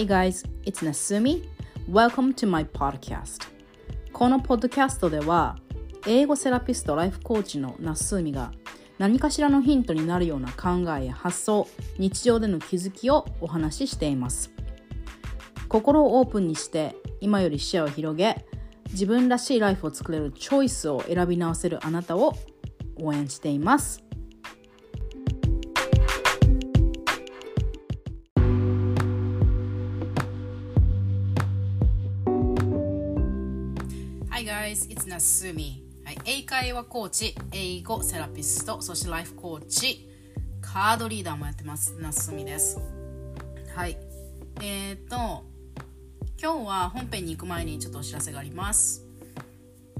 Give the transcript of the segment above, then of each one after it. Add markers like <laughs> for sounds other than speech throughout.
Hey guys, it's Nasumi. Welcome to my podcast. このポッドキャストでは、英語セラピスト、ライフコーチのナスーミが何かしらのヒントになるような考えや発想、日常での気づきをお話ししています。心をオープンにして今より視野を広げ、自分らしいライフを作れるチョイスを選び直せるあなたを応援しています。Guys, it's Nasumi、はい、英会話コーチ、英語セラピスト、そしてライフコーチ、カードリーダーもやってます、Nasumi です。はい。えっ、ー、と、今日は本編に行く前にちょっとお知らせがあります。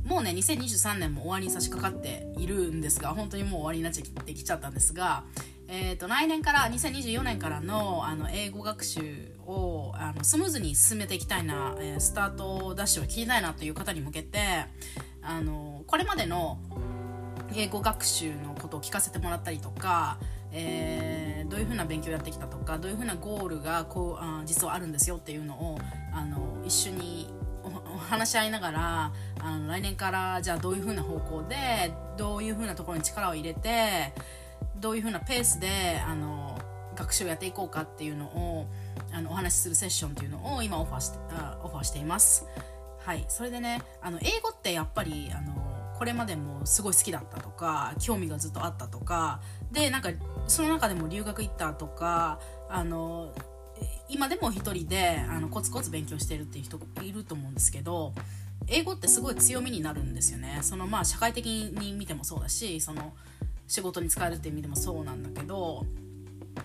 もうね、2023年も終わりに差し掛かっているんですが、本当にもう終わりになっちゃってきちゃったんですが、えーと、来年から2024年からのあの英語学習をあのスムーズに進めていきたいな、えー、スタートダッシュを切りたいなという方に向けてあのこれまでの英語学習のことを聞かせてもらったりとか、えー、どういうふうな勉強をやってきたとかどういうふうなゴールがこうあ実はあるんですよっていうのをあの一緒にお話し合いながらあの来年からじゃあどういうふうな方向でどういうふうなところに力を入れてどういうふうなペースであの学習をやっていこうかっていうのをあのお話しするセッションっていうのを今オファーしてオファーしています。はい、それでねあの英語ってやっぱりあのこれまでもすごい好きだったとか興味がずっとあったとかでなんかその中でも留学行ったとかあの今でも一人であのコツコツ勉強してるっていう人いると思うんですけど英語ってすごい強みになるんですよね。そのまあ社会的に見てもそうだしその仕事に使えるっていう意味でもそうなんだけど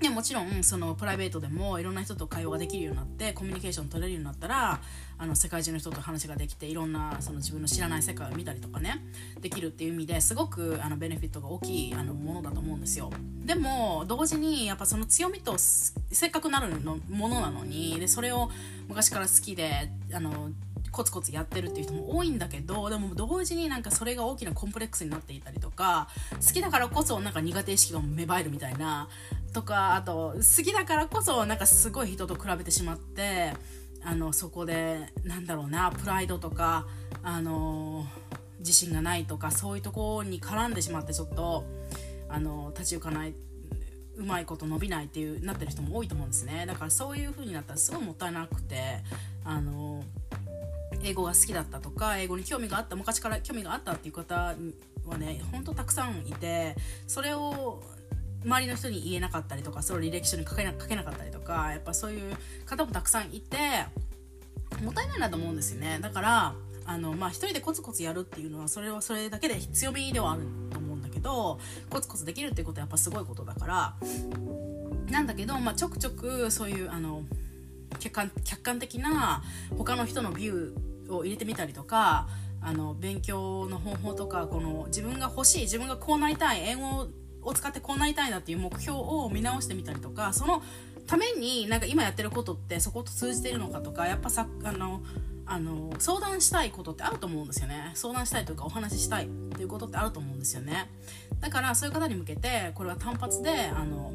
でもちろんそのプライベートでもいろんな人と会話ができるようになってコミュニケーション取れるようになったらあの世界中の人と話ができていろんなその自分の知らない世界を見たりとかねできるっていう意味ですごくあのベネフィットが大きいあのものだと思うんですよ。でも同時にやっぱその強みとせっかくなるのものなのにでそれを昔から好きであのコツコツやってるっていう人も多いんだけどでも同時になんかそれが大きなコンプレックスになっていたりとか好きだからこそなんか苦手意識が芽生えるみたいなとかあと好きだからこそなんかすごい人と比べてしまってあのそこでなんだろうなプライドとかあの自信がないとかそういうところに絡んでしまってちょっとあの立ち行かないうまいこと伸びないっていうなってる人も多いと思うんですね。だからそういう風になったらすごいもったいなくてあの英語が好きだったとか英語に興味があった昔から興味があったっていう方はねほんとたくさんいてそれを周りの人に言えなかったりとかそれを履歴書に書けな書けなかったりとかやっぱそういう方もたくさんいてもったいないなと思うんですよね。だからあのまあ一人でコツコツやるっていうのはそれはそれだけで強みではあると思うんだけどコツコツできるっていうことはやっぱすごいことだから。なんだけど、まあ、ちょくちょくそういうあの客観客観的な他の人のビューを入れてみたりとかあの勉強の方法とかこの自分が欲しい自分がこうなりたい英語を使ってこうなりたいなっていう目標を見直してみたりとかそのためになんか今やってることってそこと通じてるのかとかやっぱさあのあの相談したいことってあると思うんですよね。相談したいというかお話ししたいっていうことってあると思うんですよね。だからそういう方に向けてこれは単発であの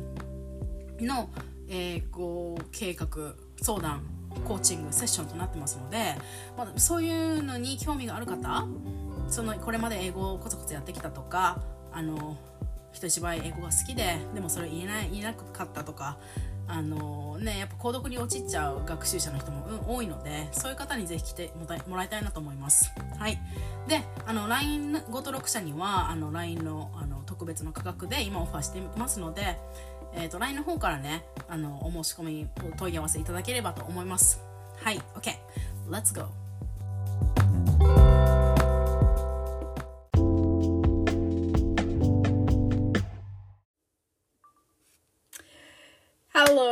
の、えー、こう計画相談コーチングセッションとなってますので、まあ、そういうのに興味がある方そのこれまで英語をコツコツやってきたとかあの人一倍英語が好きででもそれ言えない言えなかったとかあのね、やっぱ購読に陥っちゃう学習者の人も、うん、多いのでそういう方にぜひ来てもらいたいなと思います。はい、であの LINE ご登録者にはあの LINE のあの特別の価格で今オファーしてますのでえっ、ー、と、LINE の方からね、あの、お申し込み、お問い合わせいただければと思います。はい、OK。Let's go!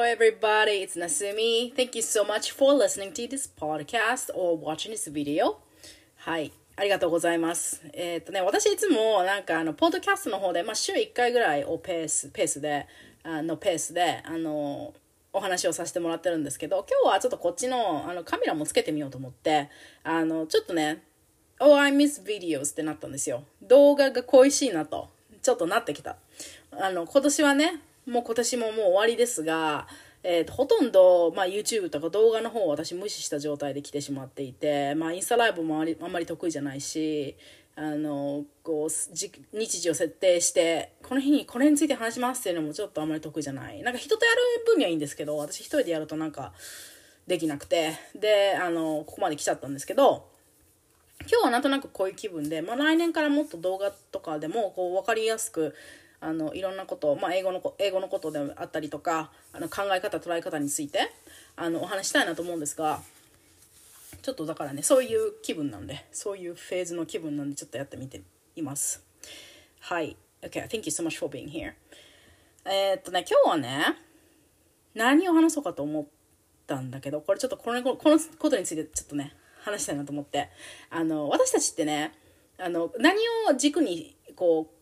Everybody. It's Nasumi. Thank you so much for listening to this podcast or watching this video. はい。ありがとうございます。えっ、ー、とね、私いつもなんかあの、ポッドキャストの方で、まあ、週1回ぐらいをペース、ペースで、あのペースで、あの、お話をさせてもらってるんですけど、今日はちょっとこっちのあのカメラもつけてみようと思って、あの、ちょっとね、Oh, I miss videos ってなったんですよ。動画が恋しいなと、ちょっとなってきた。あの、今年はね、もう今年ももう終わりですが、えーと、ほとんど、まあ、YouTube とか動画の方を私無視した状態で来てしまっていて、まあ、インスタライブもありあんまり得意じゃないしあのこう日時を設定してこの日にこれについて話しますっていうのもちょっとあんまり得意じゃない。なんか人とやる分にはいいんですけど私一人でやるとなんかできなくて。であのここまで来ちゃったんですけど今日はなんとなくこういう気分で、まあ、来年からもっと動画とかでもこう分かりやすくあのいろんなこと、まあ、英語の英語のことであったりとかあの考え方捉え方についてあのお話したいなと思うんですがちょっとだからねそういう気分なんでそういうフェーズの気分なんでちょっとやってみています。はい。OK thank you so much for being here. えー、っとね今日はね何を話そうかと思ったんだけどこれちょっとこのこのことについてちょっとね話したいなと思って。あの私たちってねあの何を軸にこう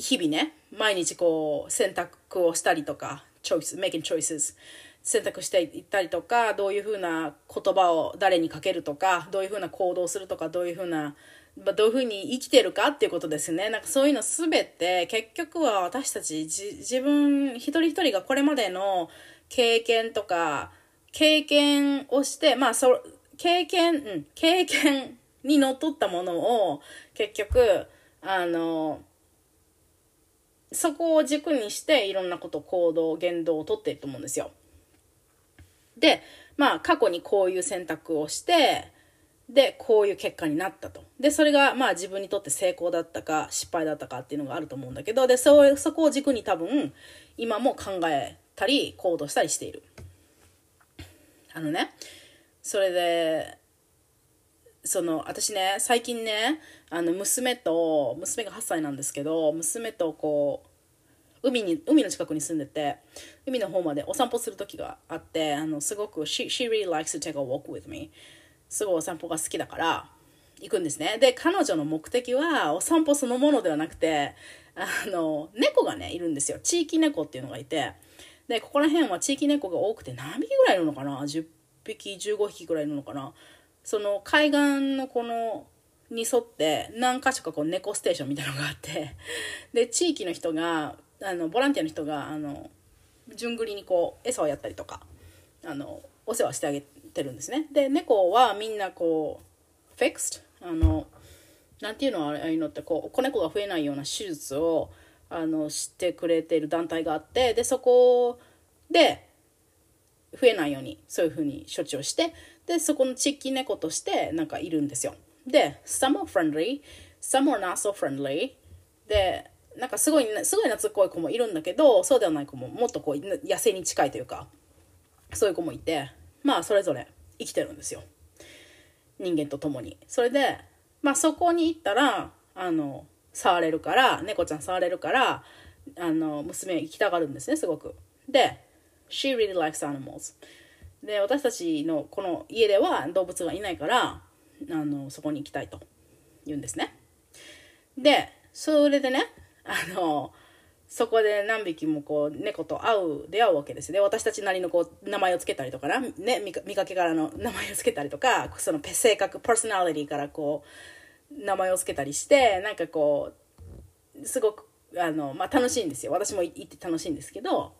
日々ね、毎日こう選択をしたりとか、choice, making choices 選択していったりとか、どういうふうな言葉を誰にかけるとか、どういうふうな行動するとか、どういうふうな、どういうふうに生きてるかっていうことですね。なんかそういうのすべて結局は私たち自分一人一人がこれまでの経験とか、経験をして、まあそ、経験、うん、経験にのっとったものを結局、あの、そこを軸にしていろんなこと行動言動をとっていると思うんですよ。でまあ過去にこういう選択をしてでこういう結果になったと。でそれがまあ自分にとって成功だったか失敗だったかっていうのがあると思うんだけどでそそこを軸に多分今も考えたり行動したりしている。あのねそれでその私ね最近ねあの娘と娘が8歳なんですけど娘とこう海に海の近くに住んでて海の方までお散歩する時があってあのすごく she, she really likes to take a walk with me すごいお散歩が好きだから行くんですね。で彼女の目的はお散歩そのものではなくてあの猫がねいるんですよ。地域猫っていうのがいて。でここら辺は地域猫が多くて何匹ぐらいいるのかな？10匹15匹ぐらいいるのかな？その海岸のこのに沿って何か所かこう猫ステーションみたいなのがあってで地域の人があのボランティアの人があの順繰りにこう餌をやったりとかあのお世話してあげてるんですね。で猫はみんなこうフィクスあのなんていうのああいうのってこう子猫が増えないような手術をあのしてくれてる団体があってでそこで増えないようにそういうふうに処置をしてでそこの地域猫としてなんかいるんですよ。で some are friendly some are not so friendly. でなんかすごいすごい懐っこい子もいるんだけどそうではない子ももっとこう野生に近いというかそういう子もいてまあそれぞれ生きてるんですよ。人間と共に。それでまあそこに行ったらあの触れるから猫ちゃん触れるからあの娘行きたがるんですねすごく。で She really likes animals. で私たちのこの家では動物がいないからあのそこに行きたいと言うんですね。でそれでねあのそこで何匹もこう猫と会う出会うわけですね私たちなりのこう名前を付けたりとかな、ね、見かけからの名前を付けたりとかその性格パーソナリティからこう名前を付けたりしてなんかこうすごくあの、まあ、楽しいんですよ。私も行って楽しいんですけど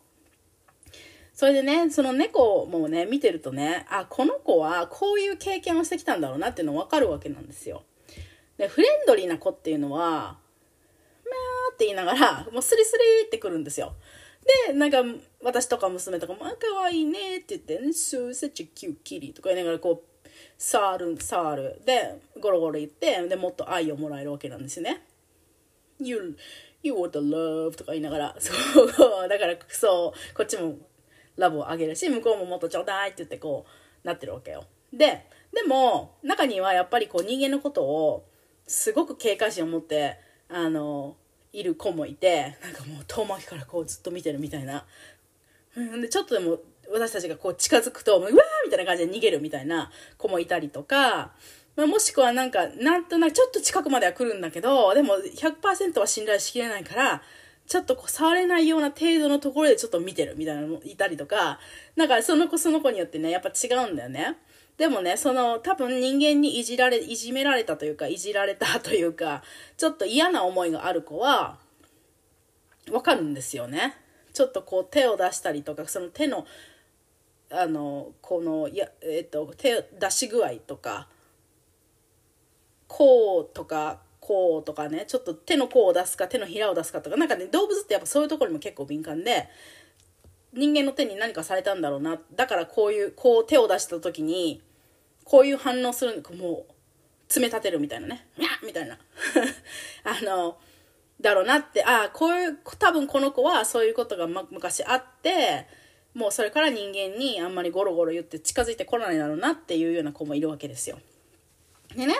それでね、その猫もね、見てるとね、あ、この子はこういう経験をしてきたんだろうなっていうの分かるわけなんですよ。で、フレンドリーな子っていうのは、まーって言いながら、<laughs> もうスリスリってくるんですよ。で、なんか、私とか娘とかも、あ、かわいいねって言って、So such a cute kitty とか言いながら、こう、触る、触る。で、ゴロゴロ言って、で、もっと愛をもらえるわけなんですよね。You, you want the love とか言いながら、そう、だから、そう、こっちもラブをあげるし向こうももっとちょうだいって言ってこうなってるわけよ。ででも中にはやっぱりこう人間のことをすごく警戒心を持ってあのいる子もいてなんかもう遠巻きからこうずっと見てるみたいな、ん、でちょっとでも私たちがこう近づくとうわーみたいな感じで逃げるみたいな子もいたりとか、まあ、もしくはなんかなんとなくちょっと近くまでは来るんだけどでも100%は信頼しきれないからちょっとこう触れないような程度のところでちょっと見てるみたいなのもいたりとか、なんかその子その子によってね、やっぱ違うんだよね。でもね、その多分人間にいじられ、いじめられたというか、いじられたというか、ちょっと嫌な思いがある子は、わかるんですよね。ちょっとこう手を出したりとかその手のあのこのや、えっと、手出し具合とかこうとかこうとかねちょっと手の甲を出すか手のひらを出すかとかなんかね動物ってやっぱそういうところにも結構敏感で人間の手に何かされたんだろうなだからこういうこう手を出した時にこういう反応するのもう爪立てるみたいなねにゃみたいな <laughs> あのだろうなってああこういう多分この子はそういうことが、ま、昔あってもうそれから人間にあんまりゴロゴロ言って近づいてこないだろうなっていうような子もいるわけですよ。でね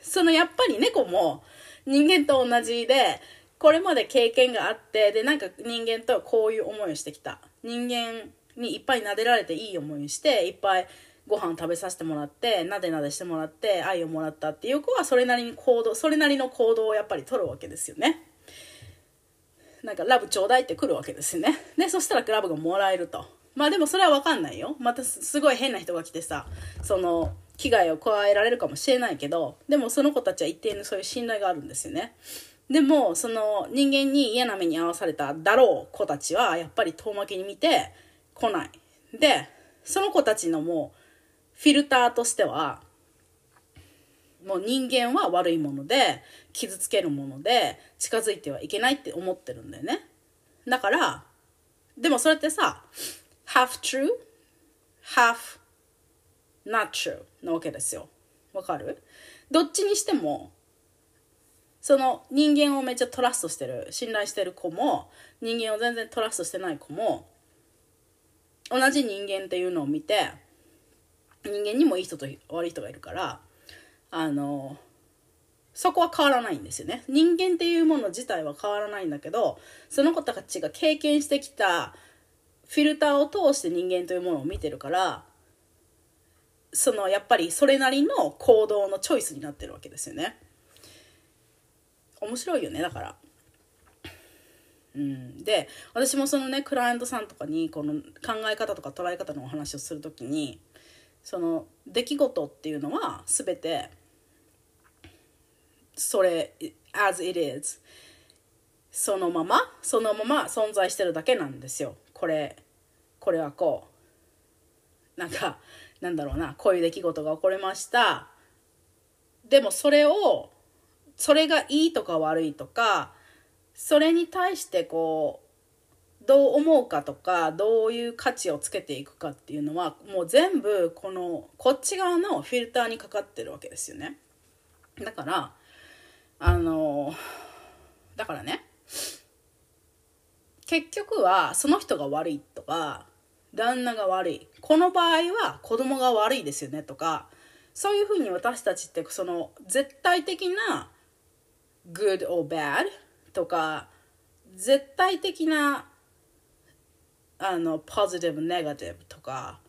そのやっぱり猫も人間と同じでこれまで経験があってでなんか人間とこういう思いをしてきた人間にいっぱい撫でられていい思いをしていっぱいご飯を食べさせてもらってなでなでしてもらって愛をもらったっていう子はそれなりに行動それなりの行動をやっぱり取るわけですよね。なんかラブちょうだいって来るわけですよね。でそしたらクラブがもらえると。まあでもそれは分かんないよ。またすごい変な人が来てさその危害を加えられるかもしれないけどでもその子たちは一定のそういう信頼があるんですよね。でもその人間に嫌な目に遭わされただろう子たちはやっぱり遠巻きに見て来ない。でその子たちのもうフィルターとしてはもう人間は悪いもので傷つけるもので近づいてはいけないって思ってるんだよねだからでもそれってさ half true half not true なわけですよ。わかる？どっちにしてもその人間をめっちゃトラストしてる信頼してる子も人間を全然トラストしてない子も同じ人間っていうのを見て人間にもいい人と悪い人がいるからあのそこは変わらないんですよね。人間っていうもの自体は変わらないんだけどその子たちが経験してきたフィルターを通して人間というものを見てるからそのやっぱりそれなりの行動のチョイスになってるわけですよね。面白いよねだから。うん、で私もそのねクライアントさんとかにこの考え方とか捉え方のお話をする時にその出来事っていうのは全てそれ as it is そのままそのまま存在してるだけなんですよこれこれはこうなんかなんだろうなこういう出来事が起こりました。でもそれをそれがいいとか悪いとかそれに対してこうどう思うかとかどういう価値をつけていくかっていうのはもう全部このこっち側のフィルターにかかってるわけですよね。だからあのだからね結局はその人が悪いとか旦那が悪いこの場合は子供が悪いですよねとかそういうふうに私たちってその絶対的な good or bad とか絶対的なあのポジティブネガティブとか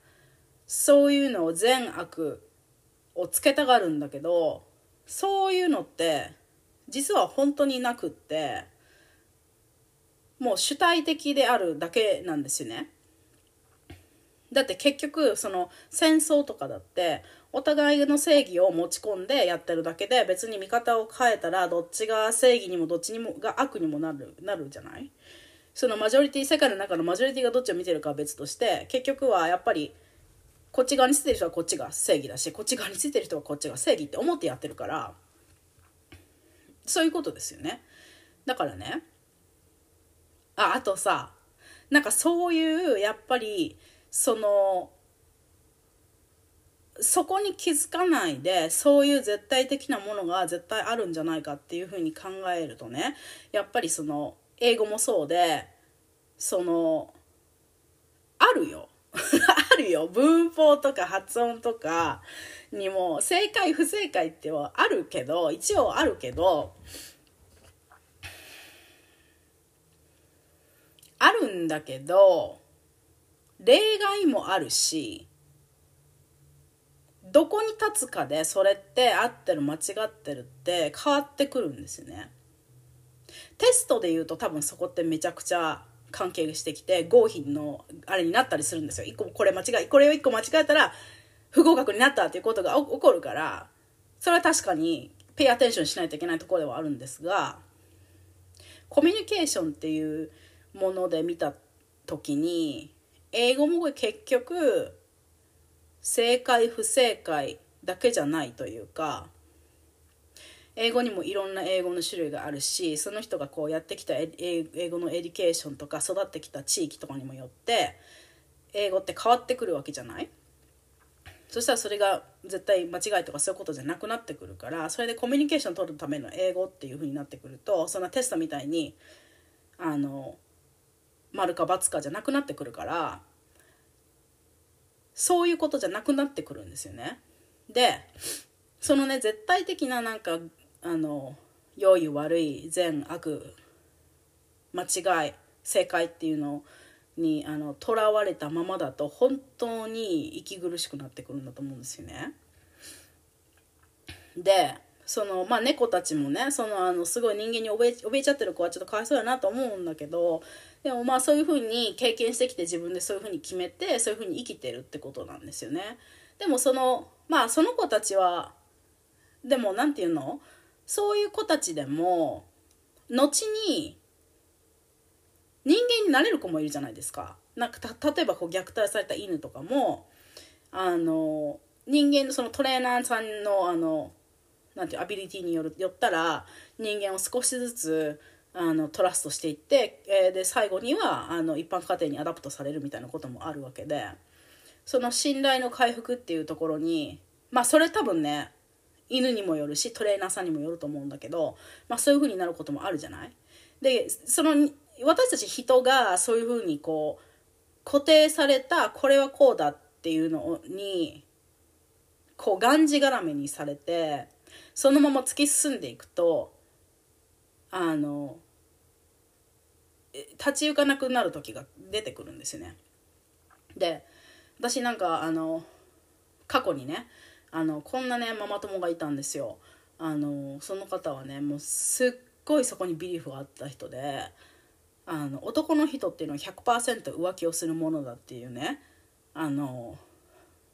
そういうのを善悪をつけたがるんだけどそういうのって実は本当になくってもう主体的であるだけなんですよね。だって結局その戦争とかだってお互いの正義を持ち込んでやってるだけで別に見方を変えたらどっちが正義にもどっちにもが悪にもなるなるじゃない？そのマジョリティ世界の中のマジョリティがどっちを見てるかは別として結局はやっぱりこっち側についてる人はこっちが正義だしこっち側についてる人はこっちが正義って思ってやってるからそういうことですよね。だからね。ああとさなんかそういうやっぱりそのそこに気づかないでそういう絶対的なものが絶対あるんじゃないかっていうふうに考えるとねやっぱりその英語もそうでそのあるよ。<laughs> あるよ。文法とか発音とかにも正解不正解ってはあるけど一応あるけどあるんだけど例外もあるしどこに立つかでそれって合ってる間違ってるって変わってくるんですよね。テストで言うと多分そこってめちゃくちゃ関係してきて合否のあれになったりするんですよ。一個これ間違いこれを1個間違えたら不合格になったっていうことが起こるからそれは確かに pay attention しないといけないところではあるんですがコミュニケーションっていうもので見た時に英語も結局正解不正解だけじゃないというか英語にもいろんな英語の種類があるしその人がこうやってきた英語の education とか育ってきた地域とかにもよって英語って変わってくるわけじゃない？そしたらそれが絶対間違いとかそういうことじゃなくなってくるからそれでコミュニケーション取るための英語っていう風になってくるとそんなテストみたいにあの丸か×かじゃなくなってくるからそういうことじゃなくなってくるんですよね。でそのね絶対的ななんかあの良い悪い善悪間違い正解っていうのにあの囚われたままだと本当に息苦しくなってくるんだと思うんですよね。でそのまあ猫たちもねそのあのすごい人間に怯え怯えちゃってる子はちょっとかわいそうだなと思うんだけどでもまあそういうふうに経験してきて自分でそういうふうに決めてそういうふうに生きてるってことなんですよね。でもそのまあその子たちはでも何て言うの？そういう子たちでも後に人間になれる子もいるじゃないですか。なんか例えばこう虐待された犬とかもあの人間のそのトレーナーさんのあのなんていう ability によるよったら人間を少しずつあの trust していって、えー、で最後にはあの一般家庭に adopt されるみたいなこともあるわけでその信頼の回復っていうところにまあそれ多分ね犬にもよるしトレーナーさんにもよると思うんだけど、まあ、そういう風になることもあるじゃない？でその私たち人がそういう風にこう固定されたこれはこうだっていうのにこうがんじがらめにされてそのまま突き進んでいくとあの立ち行かなくなる時が出てくるんですよね。で私なんかあの過去にねあのこんなねママ友がいたんですよ。あのその方はねもうすっごいそこにビリーフがあった人であの男の人っていうのは100%浮気をするものだっていうねあの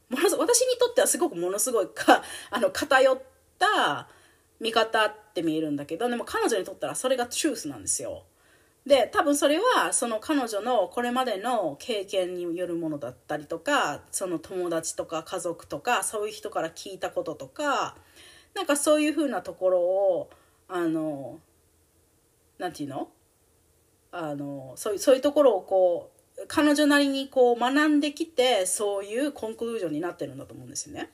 もの私にとってはすごくものすごいかあの偏った見方って見えるんだけどでも彼女にとったらそれがトゥースなんですよ。で多分それはその彼女のこれまでの経験によるものだったりとかその友達とか家族とかそういう人から聞いたこととかなんかそういうふうなところをあのなんていうの？あのそういうそういうところをこう彼女なりにこう学んできてそういうコンクルージョンになってるんだと思うんですよね。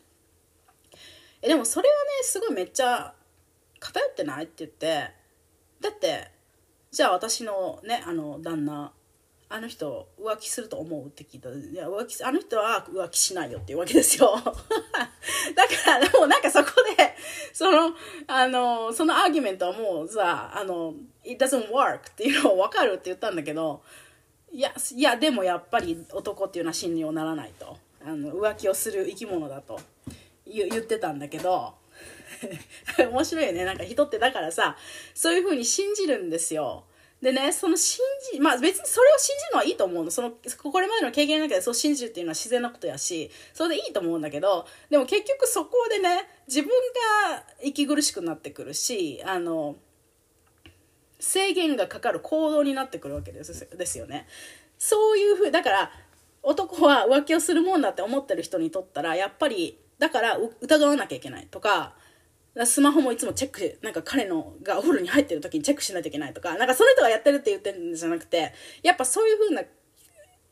えでもそれはねすごいめっちゃ偏ってないって言ってだってじゃあ私のねあの旦那あの人浮気すると思うって聞いたいや浮気あの人は浮気しないよっていうわけですよ。<laughs> だからでもなんかそこでそのあのそのアーギュメントはもうさあの it doesn't work っていうのを分かるって言ったんだけどいやいやでもやっぱり男っていうのは信用ならないと。あの浮気をする生き物だと。言ってたんだけど <laughs> 面白いよね。なんか人ってだからさそういう風に信じるんですよ。でねその信じまあ別にそれを信じるのはいいと思うの。そのこれまでの経験の中でそう信じるっていうのは自然なことやしそれでいいと思うんだけどでも結局そこでね自分が息苦しくなってくるしあの制限がかかる行動になってくるわけですですよね。そういうふうだから男は浮気をするもんだって思ってる人にとったらやっぱりだから疑わなきゃいけないとかスマホもいつもチェックなんか彼のがお風呂に入ってる時にチェックしないといけないとかなんかその人がやってるって言ってるんじゃなくてやっぱそういう風な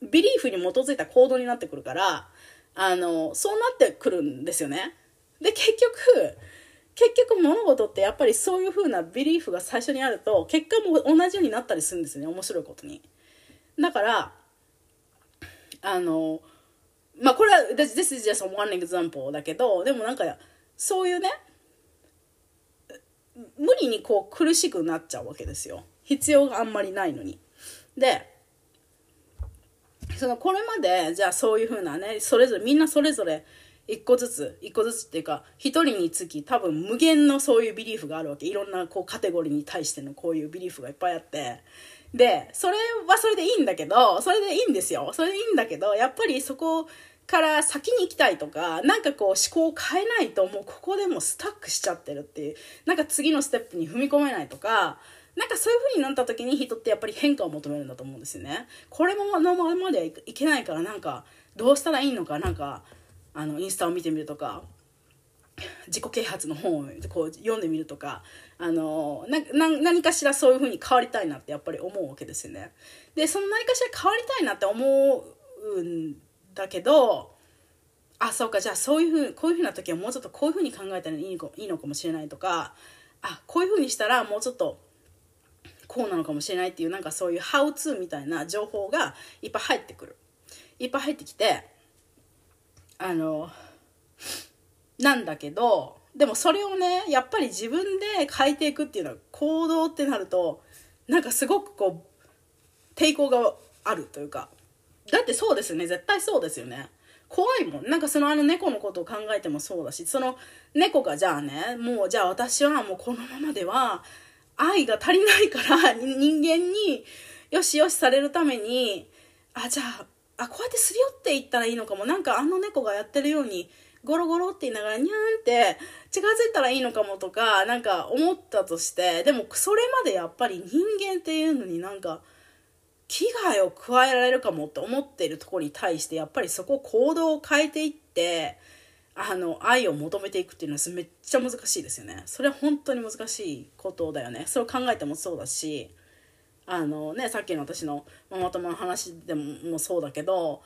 ビリーフに基づいた行動になってくるからあのそうなってくるんですよね。で結局結局物事ってやっぱりそういう風なビリーフが最初にあると結果も同じようになったりするんですね面白いことに。だからあのまあこれは This is just one example だけどでもなんかそういうね無理にこう苦しくなっちゃうわけですよ。必要があんまりないのに。でそのこれまでじゃあそういうふうなねそれぞれみんなそれぞれ一個ずつ一個ずつっていうか一人につき多分無限のそういうビリーフがあるわけ。いろんなこうカテゴリーに対してのこういうビリーフがいっぱいあって。でそれはそれでいいんだけどそれでいいんですよ。それでいいんだけどやっぱりそこから先に行きたいとかなんかこう思考を変えないともうここでもスタックしちゃってるっていうなんか次のステップに踏み込めないとかなんかそういう風になった時に人ってやっぱり変化を求めるんだと思うんですよね。これものままではいけないからなんかどうしたらいいのかなんかあのインスタを見てみるとか自己啓発の本をこう読んでみるとかあのな何かしらそういう風に変わりたいなってやっぱり思うわけですよね。でその何かしら変わりたいなって思うんだけどあそうかじゃあそういうふうこういうふうな時はもうちょっとこういうふうに考えたらいいいいのかもしれないとかあこういうふうにしたらもうちょっとこうなのかもしれないっていうなんかそういうハウツーみたいな情報がいっぱい入ってくる。いっぱい入ってきてあのなんだけどでもそれをねやっぱり自分で変えていくっていうのは行動ってなるとなんかすごくこう抵抗があるというか。だってそうですね。絶対そうですよね。怖いもん。なんかそのあの猫のことを考えてもそうだしその猫がじゃあねもうじゃあ私はもうこのままでは愛が足りないから <laughs> 人間によしよしされるためにあじゃああこうやってすり寄っていったらいいのかも。なんかあの猫がやってるようにゴロゴロって言いながらニャーンって近づいたらいいのかもとかなんか思ったとしてでもそれまでやっぱり人間っていうのになんか危害を加えられるかもって思っているところに対してやっぱりそこを行動を変えていってあの愛を求めていくっていうのはめっちゃ難しいですよね。それは本当に難しいことだよね。それを考えてもそうだしあのねさっきの私のママ友の話でももそうだけど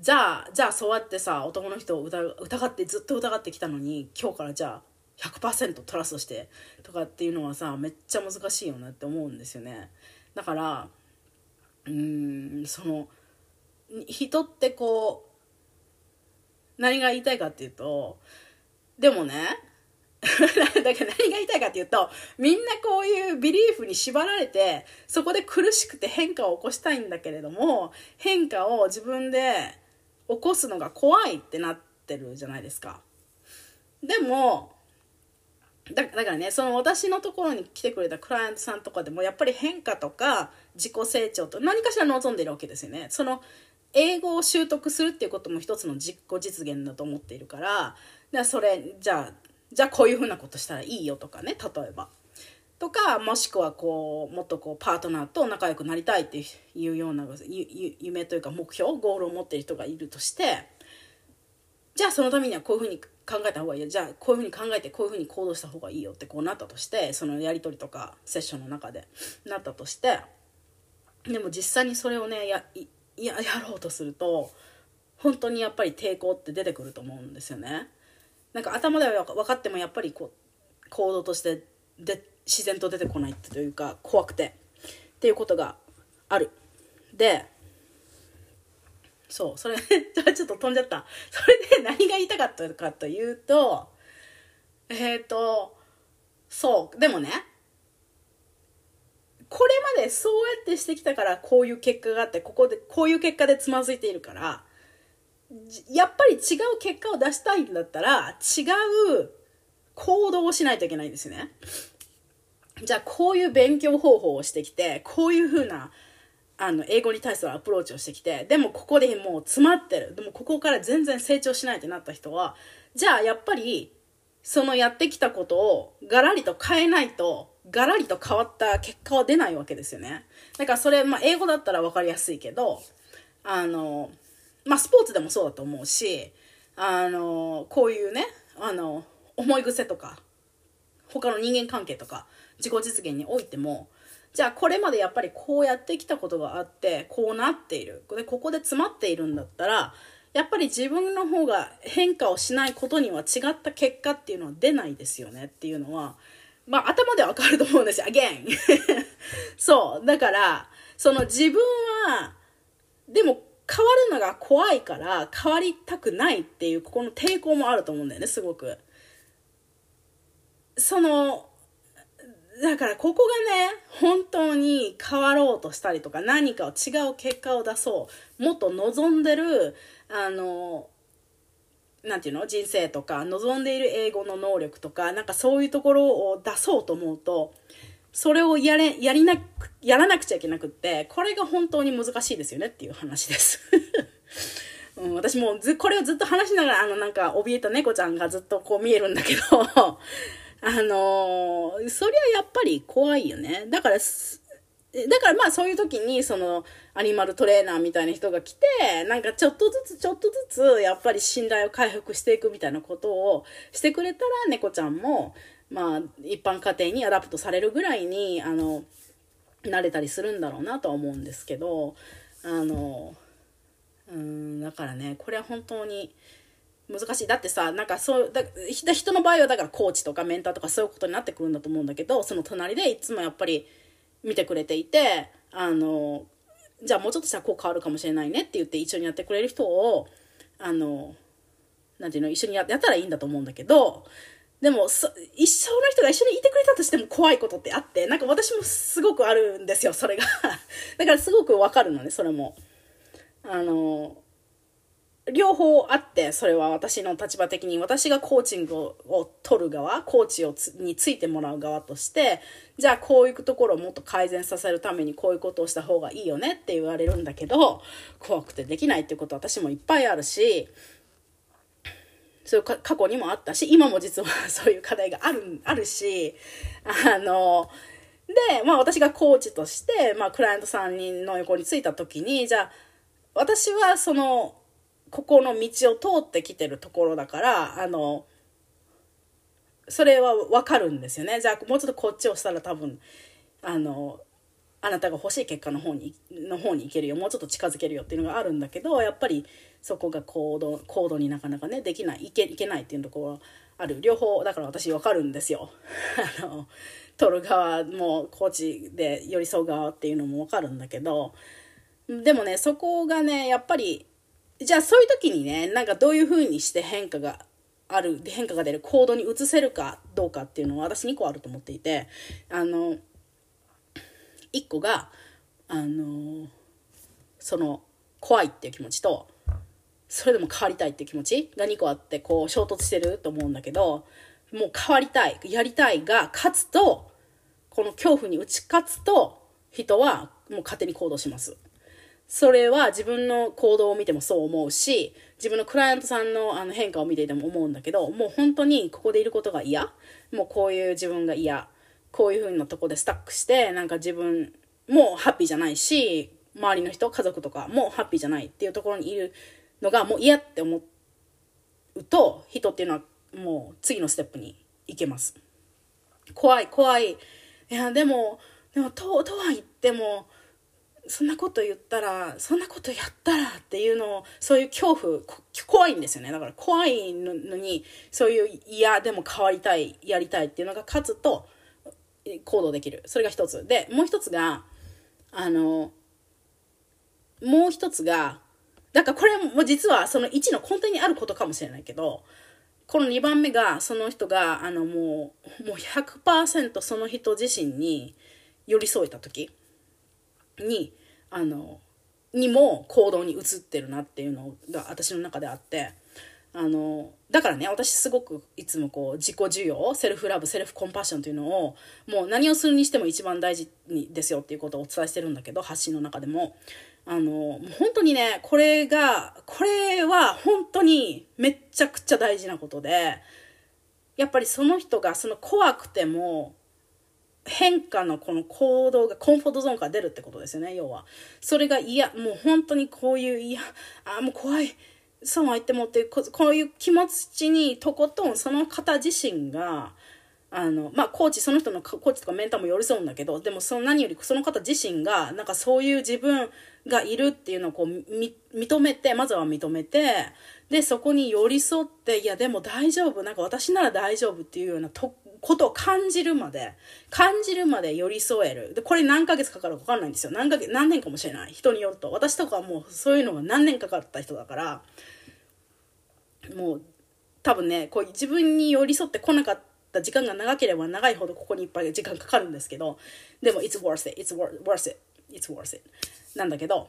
じゃあじゃあそうやってさ男の人を疑ってずっと疑ってきたのに今日からじゃあ100%トラストしてとかっていうのはさめっちゃ難しいよなって思うんですよね。だからうんその人ってこう何が言いたいかっていうとでもね <laughs> だから何が言いたいかっていうとみんなこういうビリーフに縛られてそこで苦しくて変化を起こしたいんだけれども変化を自分で起こすのが怖いってなってるじゃないですか。でもだからねその私のところに来てくれたクライアントさんとかでもやっぱり変化とか自己成長と何かしら望んでいるわけですよね。その英語を習得するっていうことも一つの実己実現だと思っているからでそれじゃあじゃあこういうふうなことしたらいいよとかね例えば。とかもしくはこうもっとこうパートナーと仲良くなりたいっていうような夢というか目標ゴールを持ってる人がいるとしてじゃあそのためにはこういうふうに考えた方がいいよじゃあこういうふうに考えてこういうふうに行動した方がいいよってこうなったとしてそのやり取りとかセッションの中でなったとしてでも実際にそれをねややろうとすると本当にやっぱり抵抗って出てくると思うんですよね。なんか頭では分かってもやっぱりこう行動としてで自然と出てこないというか怖くてっていうことがある。でそう <laughs> それちょっと飛んじゃったそれで何が言いたかったかというとえっ、ー、とそうでもねこれまでそうやってしてきたからこういう結果があってここでこういう結果でつまずいているからやっぱり違う結果を出したいんだったら違う行動をしないといけないんですよね。じゃあこういう勉強方法をしてきてこういうふうなあの英語に対するアプローチをしてきてでもここでもう詰まってるでもここから全然成長しないってなった人はじゃあやっぱりそのやってきたことをガラリと変えないとガラリと変わった結果は出ないわけですよね。だからそれ、まあ、英語だったら分かりやすいけど、あの、まあ、スポーツでもそうだと思うし、あの、こういうね、あの、思い癖とか、他の人間関係とか、自己実現においても、じゃあこれまでやっぱりこうやってきたことがあって、こうなっている。で、ここで詰まっているんだったら、やっぱり自分の方が変化をしないことには違った結果っていうのは出ないですよねっていうのは、まあ頭ではわかると思うんですよ。again <laughs> そう。だから、その自分は、でも変わるのが怖いから変わりたくないっていうここの抵抗もあると思うんだよね、すごく。その、だからここがね、本当に変わろうとしたりとか何かを違う結果を出そう。もっと望んでる、あの、なんていうの？人生とか望んでいる英語の能力とかなんかそういうところを出そうと思うとそれをやれやりなくやらなくちゃいけなくってこれが本当に難しいですよねっていう話です <laughs> うん、私もずこれをずっと話しながらあのなんか怯えた猫ちゃんがずっとこう見えるんだけどあのー、そりゃやっぱり怖いよね。だから、だからまあそういう時にそのアニマルトレーナーみたいな人が来て、なんかちょっとずつちょっとずつやっぱり信頼を回復していくみたいなことをしてくれたら猫ちゃんもまあ一般家庭に adopt されるぐらいにあの慣れたりするんだろうなとは思うんですけど、あの、うんだからねこれは本当に難しいだってさなんかそうだ人の場合はだからコーチとかメンターとかそういうことになってくるんだと思うんだけどその隣でいつもやっぱり見てくれていてあのじゃあもうちょっとしたらこう変わるかもしれないねって言って一緒にやってくれる人をあのなんていうの一緒にやったらいいんだと思うんだけどでも一生の人が一緒にいてくれたとしても怖いことってあってなんか私もすごくあるんですよそれが <laughs> だからすごくわかるのねそれも。あの、両方あって、それは私の立場的に、私がコーチングを取る側、コーチをについてもらう側として、じゃあこういうところをもっと改善させるためにこういうことをした方がいいよねって言われるんだけど、怖くてできないってことは私もいっぱいあるし、そういう過去にもあったし、今も実はそういう課題がある、あるし、あの、で、まあ私がコーチとして、まあクライアントさんの横についた時に、じゃあ、私はそのここの道を通ってきてるところだからあのそれは分かるんですよね。じゃあもうちょっとこっちをしたら多分あのあなたが欲しい結果の方にの方に行けるよ。もうちょっと近づけるよっていうのがあるんだけどやっぱりそこが行動行動になかなかねできないいけいけないっていうところはある。両方だから私分かるんですよ。<laughs> あの取る側もコーチで寄り添う側っていうのも分かるんだけどでもね、そこがね、やっぱり、じゃあそういう時にね、なんかどういう風にして変化がある、変化が出る行動に移せるかどうかっていうのは私2個あると思っていて、あの、1個が、あの、その、怖いっていう気持ちと、それでも変わりたいっていう気持ちが2個あって、こう衝突してると思うんだけど、もう変わりたい、やりたいが勝つと、この恐怖に打ち勝つと、人はもう勝手に行動します。それは自分の行動を見てもそう思うし、自分のクライアントさんのあの変化を見ていても思うんだけど、もう本当にここでいることが嫌。もうこういう自分が嫌。こういう風なとこでスタックして、なんか自分もハッピーじゃないし、周りの人、家族とかもハッピーじゃないっていうところにいるのがもう嫌って思うと、人っていうのはもう次のステップに行けます。怖い、怖い。いや、でも、でも、と、とは言っても、そんなこと言ったらそんなことやったらっていうのをそういう恐怖怖いんですよね。だから怖いのにそういう嫌でも変わりたいやりたいっていうのが勝つと行動できる。それが一つ。でもう一つがあのもう一つがだからこれも実はその1の根底にあることかもしれないけどこの2番目がその人があのもうもう100%その人自身に寄り添えた時にあのにも行動に移ってるなっていうのが私の中であってあのだからね私すごくいつもこう自己需要セルフラブセルフコンパッションというのをもう何をするにしても一番大事にですよっていうことをお伝えしてるんだけど発信の中でも。あのもう本当にねこれがこれは本当にめっちゃくちゃ大事なことでやっぱりその人がその怖くても変化のこの行動がコンフォートゾーンから出るってことですよね要は。それが嫌。もう本当にこういう嫌。あもう怖い。そうは言ってもってこういう気持ちにとことんその方自身があのまあコーチその人のコーチとかメンターも寄り添うんだけどでもその何よりその方自身がなんかそういう自分がいるっていうのをこう認めてまずは認めてでそこに寄り添っていやでも大丈夫なんか私なら大丈夫っていうようなとことを感じるまで、感じるまで寄り添える。で、これ何ヶ月かかるか分かんないんですよ。何ヶ月、何年かもしれない。人によると。私とかはもうそういうのが何年かかった人だから、もう多分ね、こう自分に寄り添ってこなかった時間が長ければ長いほどここにいっぱい時間かかるんですけど、でも、it's worth it, it's worth it, it's worth it. なんだけど、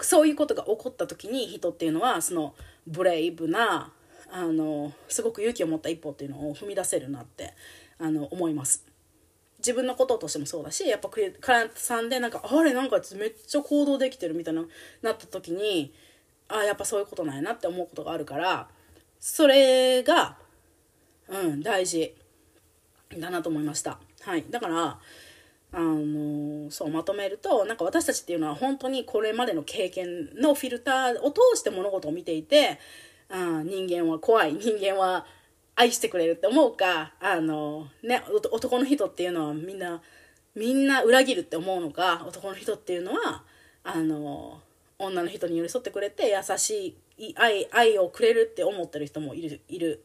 そういうことが起こった時に人っていうのは、そのブレイブなあのすごく勇気を持った一歩っていうのを踏み出せるなってあの思います。自分のこととしてもそうだしやっぱクライアントさんでなんかあれなんかめっちゃ行動できてるみたいななった時にあやっぱそういうことなんやなって思うことがあるからそれがうん大事だなと思いましたはいだからあのそうまとめるとなんか私たちっていうのは本当にこれまでの経験のフィルターを通して物事を見ていてあ人間は怖い人間は愛してくれるって思うかあの、ね、男の人っていうのはみんなみんな裏切るって思うのか男の人っていうのはあの女の人に寄り添ってくれて優しい愛愛をくれるって思ってる人もいるいる。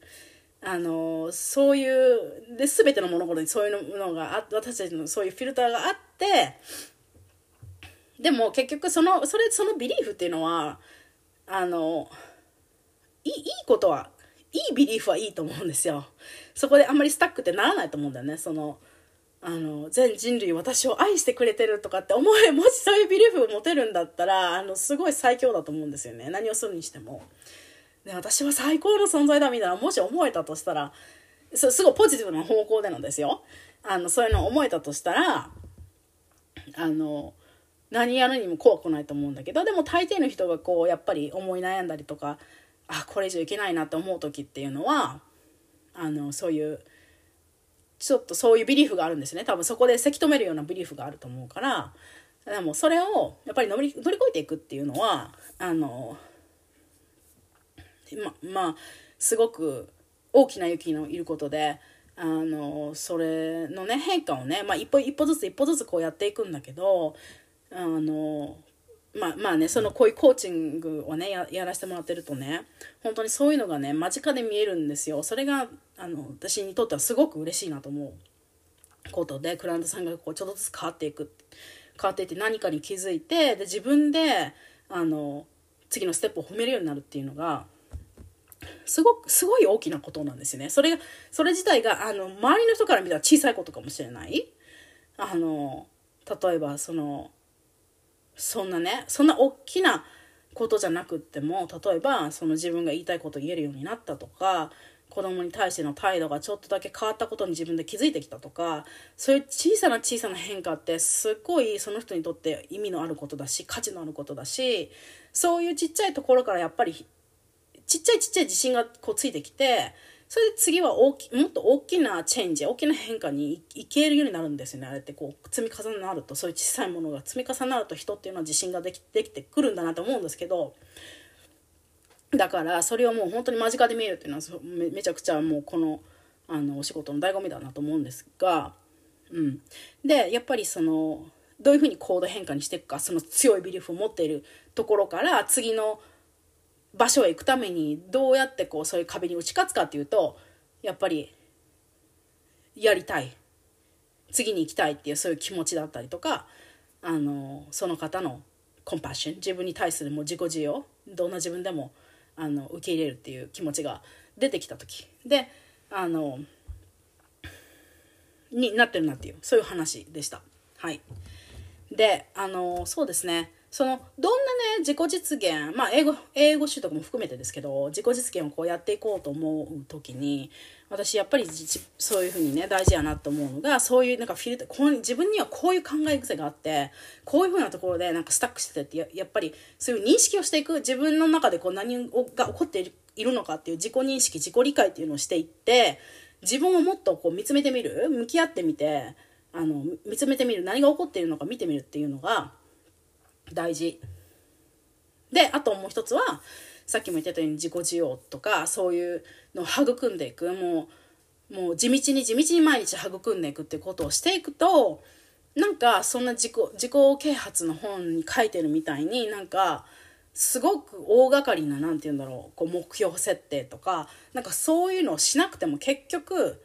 あのそういうで全ての物事にそういうのがあ私たちのそういうフィルターがあってでも結局そのそれそのビリーフっていうのはあのいいいいことはいいビリーフはいいと思うんですよ。そこであんまりスタックってならないと思うんだよね。そのあの全人類私を愛してくれてるとかって思えもしそういうビリーフを持てるんだったらあのすごい最強だと思うんですよね。何をするにしても。で私は最高の存在だみたいなもし思えたとしたらすすごいポジティブな方向でなんですよ。あのそういうのを思えたとしたらあの何やるにも怖くないと思うんだけどでも大抵の人がこうやっぱり思い悩んだりとかあこれ以上いけないなって思う時っていうのはあのそういうちょっとそういうビリーフがあるんですね。多分そこでせき止めるようなビリーフがあると思うからでもそれをやっぱり乗り乗り越えていくっていうのはあのままあすごく大きな雪のいることであのそれのね変化をね、まあ、一歩一歩ずつ一歩ずつこうやっていくんだけどあのまあまあねそのこういうコーチングをねやらせてもらってるとね本当にそういうのがね間近で見えるんですよ。それがあの私にとってはすごく嬉しいなと思うことでクライアントさんがこうちょっとずつ変わっていく変わっていって何かに気づいてで自分であの次のステップを踏めるようになるっていうのがすごくすごい大きなことなんですよね。それがそれ自体があの周りの人から見たら小さいことかもしれない。あの例えばそのそんなねそんな大きなことじゃなくっても例えばその自分が言いたいこと言えるようになったとか子供に対しての態度がちょっとだけ変わったことに自分で気づいてきたとかそういう小さな小さな変化ってすっごいその人にとって意味のあることだし価値のあることだしそういうちっちゃいところからやっぱりちっちゃいちっちゃい自信がこうついてきてそれで次は大きもっと大きなチェンジ大きな変化にいけるようになるんですよね。あれってこう積み重なるとそういう小さいものが積み重なると人っていうのは自信ができできてくるんだなと思うんですけどだからそれをもう本当に間近で見えるっていうのはめめちゃくちゃもうこのあのお仕事の醍醐味だなと思うんですが、うん、でやっぱりそのどういうふうに行動変化にしていくかその強いビリーフを持っているところから次の場所へ行くためにどうやってこうそういう壁に打ち勝つかっていうとやっぱりやりたい。次に行きたいっていうそういう気持ちだったりとかあのその方のコンパッション自分に対するもう自己需要どんな自分でもあの受け入れるっていう気持ちが出てきた時。であのになってるなっていうそういう話でした。はい、であのそうですね。そのどんなね自己実現まあ英語英語習得も含めてですけど自己実現をこうやっていこうと思う時に私やっぱりそういうふうにね大事やなと思うのがそういうなんかフィルターこう自分にはこういう考え癖があってこういうふうなところでなんかスタックしててってややっぱりそういう認識をしていく自分の中でこう何が起こっているのかっていう自己認識自己理解っていうのをしていって自分をもっとこう見つめてみる向き合ってみてあの見つめてみる何が起こっているのか見てみるっていうのが大事。であともう一つはさっきも言ってたように自己需要とかそういうのを育んでいく。もうもう地道に地道に毎日育んでいくってことをしていくとなんかそんな自己自己啓発の本に書いてるみたいになんかすごく大掛かりな何て言うんだろうこう目標設定とかなんかそういうのをしなくても結局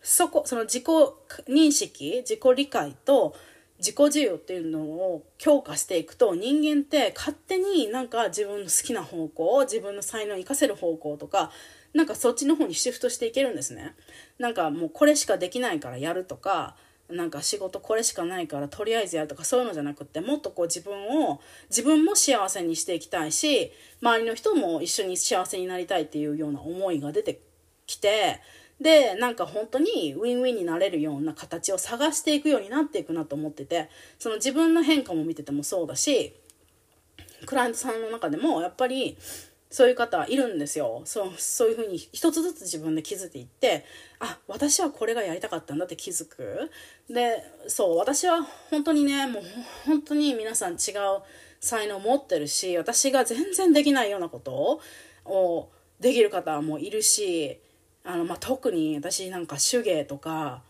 そこその自己認識自己理解と自己需要っていうのを強化していくと人間って勝手になんか自分の好きな方向自分の才能を生かせる方向とかなんかそっちの方にシフトしていけるんですね。なんかもうこれしかできないからやるとかなんか仕事これしかないからとりあえずやるとかそういうのじゃなくってもっとこう自分を自分も幸せにしていきたいし周りの人も一緒に幸せになりたいっていうような思いが出てきてでなんか本当にウィンウィンになれるような形を探していくようになっていくなと思っててその自分の変化も見ててもそうだしクライアントさんの中でもやっぱりそういう方いるんですよ。そうそういうふうに一つずつ自分で気づいていってあ私はこれがやりたかったんだって気づく。でそう私は本当にねもう本当に皆さん違う才能を持ってるし私が全然できないようなことをできる方もいるしあの、まあ、特に私なんか手芸とか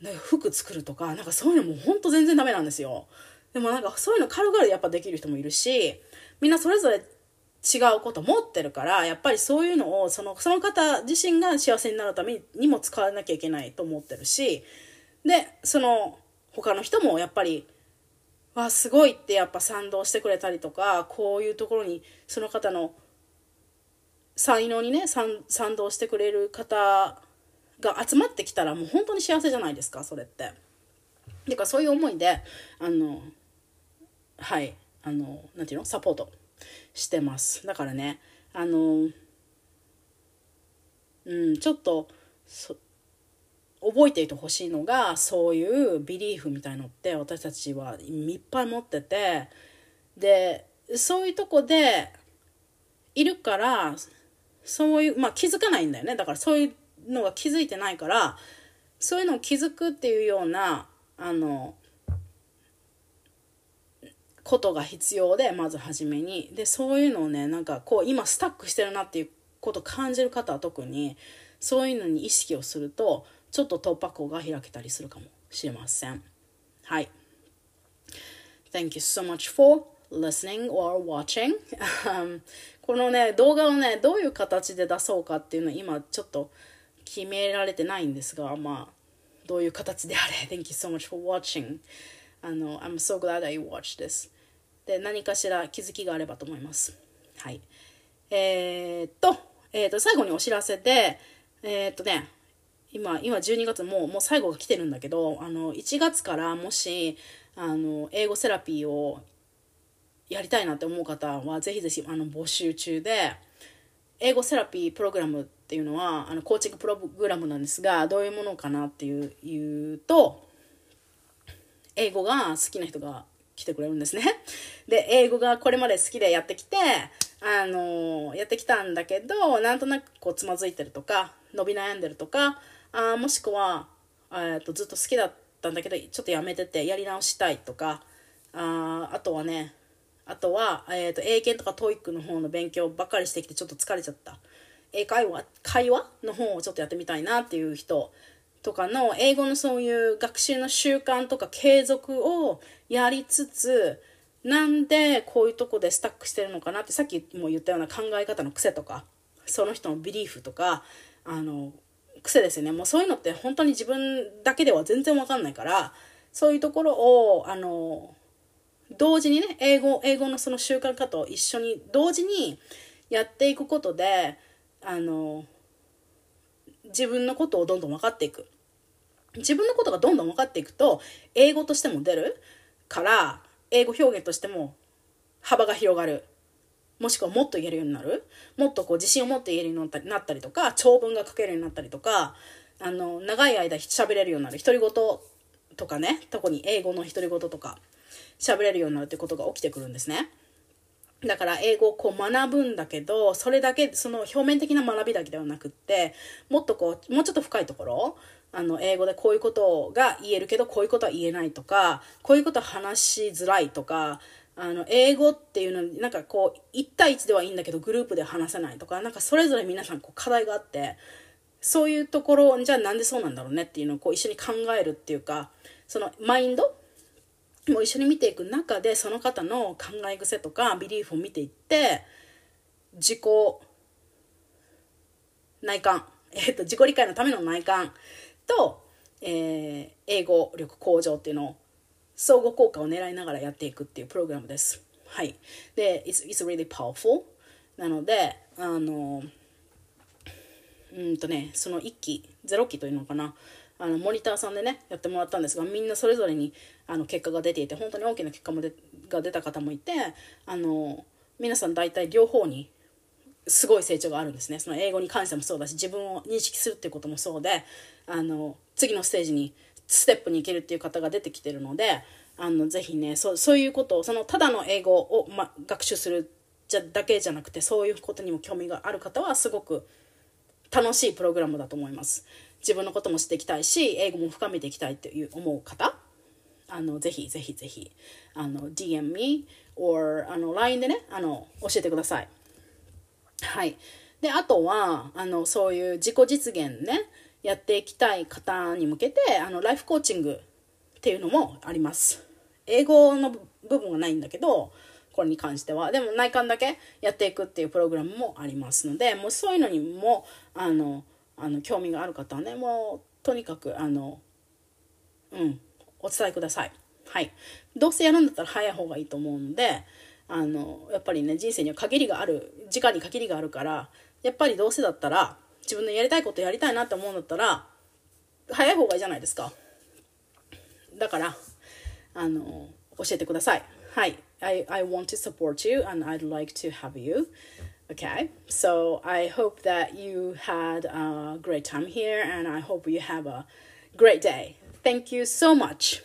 なんか服作るとかなんかそういうのも本当全然ダメなんですよ。でもなんかそういうの軽々やっぱできる人もいるしみんなそれぞれ違うこと持ってるからやっぱりそういうのをそのその方自身が幸せになるためにも使わなきゃいけないと思ってるしでその他の人もやっぱりわすごいってやっぱ賛同してくれたりとかこういうところにその方の才能にね賛同してくれる方が集まってきたらもう本当に幸せじゃないですかそれって。だかそういう思いであのはいあのなんていうのサポートしてますだからねあのうんちょっと覚えていてほしいのがそういうビリーフみたいのって私たちはいっぱい持っててでそういうとこでいるからそういうまあ気づかないんだよね。だからそういうのが気づいてないからそういうのを気づくっていうようなあのことが必要でまず初めに。でそういうのをねなんかこう今スタックしてるなっていうことを感じる方は特にそういうのに意識をするとちょっと突破口が開けたりするかもしれません。はい。Thank you so much for listening or watching. <laughs> このね動画をねどういう形で出そうかっていうのを今ちょっと決められてないんですが、まあ、どういう形であれ。<laughs> Thank you so much for watching. あの、I'm so glad that you watched this. で、何かしら気づきがあればと思います。はい。えー、っと、えー、っと、最後にお知らせで、えー、っとね、今、今12月もう、もう最後が来てるんだけど、あの、1月からもし、あの、英語セラピーをやりたいなって思う方は、ぜひぜひ、あの、募集中で、英語セラピープログラムっていうのはあのコーチングプログラムなんですがどういうものかなっていう言うと英語が好きな人が来てくれるんですね。で英語がこれまで好きでやってきてあのやってきたんだけどなんとなくこうつまずいてるとか伸び悩んでるとかあもしくはえとずっと好きだったんだけどちょっとやめててやり直したいとかああとはねあとは、えーと、英検とか TOEIC の方の勉強ばっかりしてきてちょっと疲れちゃった。英会話会話の方をちょっとやってみたいなっていう人とかの英語のそういう学習の習慣とか継続をやりつつなんでこういうとこでスタックしてるのかなってさっきも言ったような考え方の癖とかその人のビリーフとかあの癖ですよね。もうそういうのって本当に自分だけでは全然わかんないからそういうところをあの同時にね英語英語のその習慣化と一緒に同時にやっていくことであの自分のことをどんどん分かっていく。自分のことがどんどん分かっていくと英語としても出るから英語表現としても幅が広がる。もしくはもっと言えるようになる。もっとこう自信を持って言えるようになったりとか長文が書けるようになったりとかあの長い間喋れるようになる。独り言とかね特に英語の独り言とか。喋れるようになるってことが起きてくるんですね。だから英語をこう学ぶんだけど、それだけ、その表面的な学びだけではなくって、もっとこう、もうちょっと深いところ、あの、英語でこういうことが言えるけど、こういうことは言えないとか、こういうことは話しづらいとか、あの、英語っていうのになんかこう、1対1ではいいんだけど、グループで話せないとか、なんかそれぞれ皆さんこう課題があって、そういうところ、じゃあなんでそうなんだろうねっていうのをこう一緒に考えるっていうか、そのマインドもう一緒に見ていく中でその方の考え癖とかビリーフを見ていって自己内観、<laughs> えーと、自己理解のための内観。と、えー、英語力向上っていうのを相互効果を狙いながらやっていくっていうプログラムです。はい。で、it's, it's really powerful なので、あの、うんとね、その1期、0期というのかな、あのモニターさんでねやってもらったんですがみんなそれぞれにあの結果が出ていて本当に大きな結果もでが出た方もいてあの皆さん大体両方にすごい成長があるんですね。その英語に関してもそうだし自分を認識するっていうこともそうであの次のステージにステップに行けるっていう方が出てきてるのであのぜひねそそういうことをそのただの英語を、ま、学習するじゃだけじゃなくてそういうことにも興味がある方はすごく楽しいプログラムだと思います。自分のことも知っていきたいし英語も深めていきたいという思う方あのぜひぜひぜひあの DM me or あの LINE でねあの教えてください。はい。であとはあのそういう自己実現ねやっていきたい方に向けてあのライフコーチングっていうのもあります。英語の部分はないんだけどこれに関しては。でも内観だけやっていくっていうプログラムもありますのでもうそういうのにもあのあの興味がある方はねもうとにかくあのうんお伝えください。はい。どうせやるんだったら早い方がいいと思うのであのやっぱりね人生には限りがある時間に限りがあるからやっぱりどうせだったら自分のやりたいことやりたいなって思うんだったら早い方がいいじゃないですか。だからあの教えてください。はい。I, I want to support you and I'd like to have you. Okay so I hope that you had a great time here and I hope you have a great day. Thank you so much